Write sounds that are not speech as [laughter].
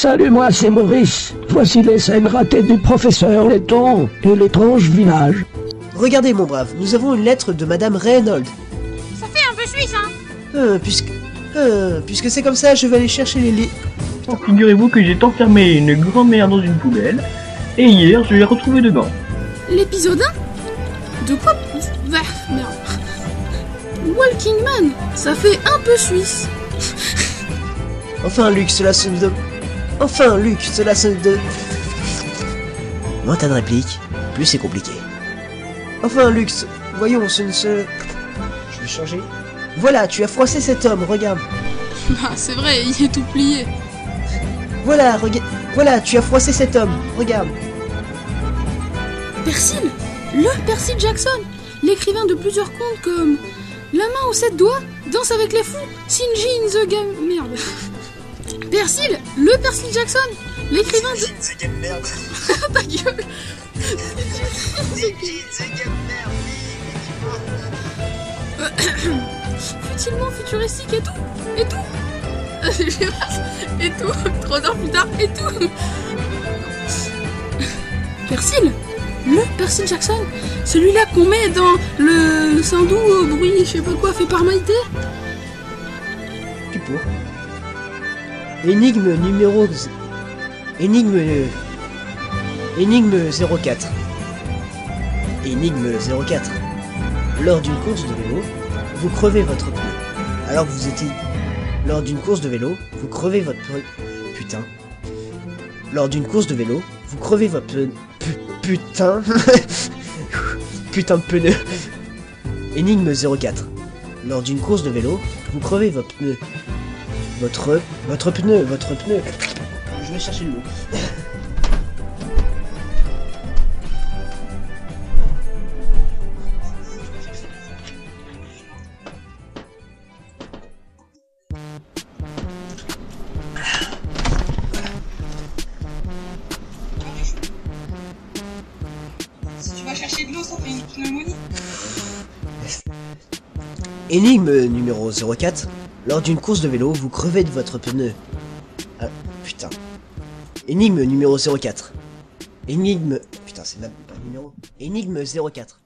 Salut, moi c'est Maurice. Voici les scènes ratées du professeur Letton et l'étrange village. Regardez, mon brave, nous avons une lettre de Madame Reynolds. Ça fait un peu suisse, hein Euh, puisque... Euh, puisque c'est comme ça, je vais aller chercher les lits. Oh, Figurez-vous que j'ai enfermé une grand-mère dans une poubelle, et hier je l'ai retrouvée dedans. L'épisode 1 De quoi Bah, merde. Walking Man, ça fait un peu suisse. Enfin, Luc, cela se de... Enfin, Luc, cela se de... Moins t'as de répliques, plus c'est compliqué. Enfin, Luc, voyons, ce ne se... Je vais changer. Voilà, tu as froissé cet homme, regarde. Bah, [laughs] c'est vrai, il est tout plié. Voilà, regarde. Voilà, tu as froissé cet homme, regarde. Persil Le Percy Jackson L'écrivain de plusieurs contes comme La main aux sept doigts, Danse avec les fous, Sinji in the game... Merde. [laughs] Persil Le Percy Jackson L'écrivain de... Ta gueule. Futilement futuristique et tout Et tout. [laughs] Et tout Trois heures plus tard, et tout. Persil Le Persil Jackson Celui-là qu'on met dans le sandou au bruit, je sais pas quoi, fait par Maïté. Tu pour. Énigme numéro... Énigme... Énigme 04. Énigme 04. Lors d'une course de vélo, vous crevez votre pneu. Alors que vous étiez... Lors d'une course de vélo, vous crevez votre pneu... Putain. Lors d'une course de vélo, vous crevez votre pneu... pu- Putain. [laughs] Putain de pneu. Énigme 04. Lors d'une course de vélo, vous crevez votre pneu. Votre... Votre pneu, votre pneu. Je vais chercher le mot. Si tu vas chercher de l'eau, ça fait une pneumonie. Énigme numéro 04. Lors d'une course de vélo, vous crevez de votre pneu. Ah, putain. Énigme numéro 04. Énigme... Putain, c'est même pas numéro. Énigme 04.